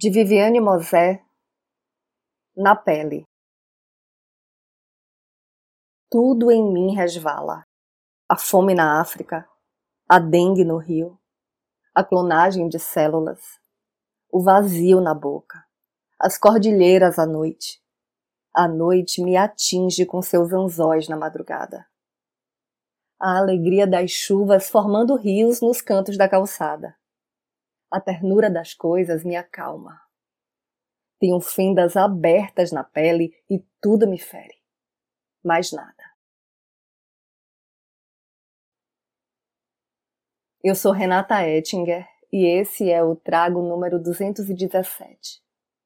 de Viviane Mosé Na pele Tudo em mim resvala. A fome na África, a dengue no rio, a clonagem de células, o vazio na boca, as cordilheiras à noite. A noite me atinge com seus anzóis na madrugada. A alegria das chuvas formando rios nos cantos da calçada a ternura das coisas me acalma. Tenho fendas abertas na pele e tudo me fere. Mais nada. Eu sou Renata Ettinger e esse é o trago número 217.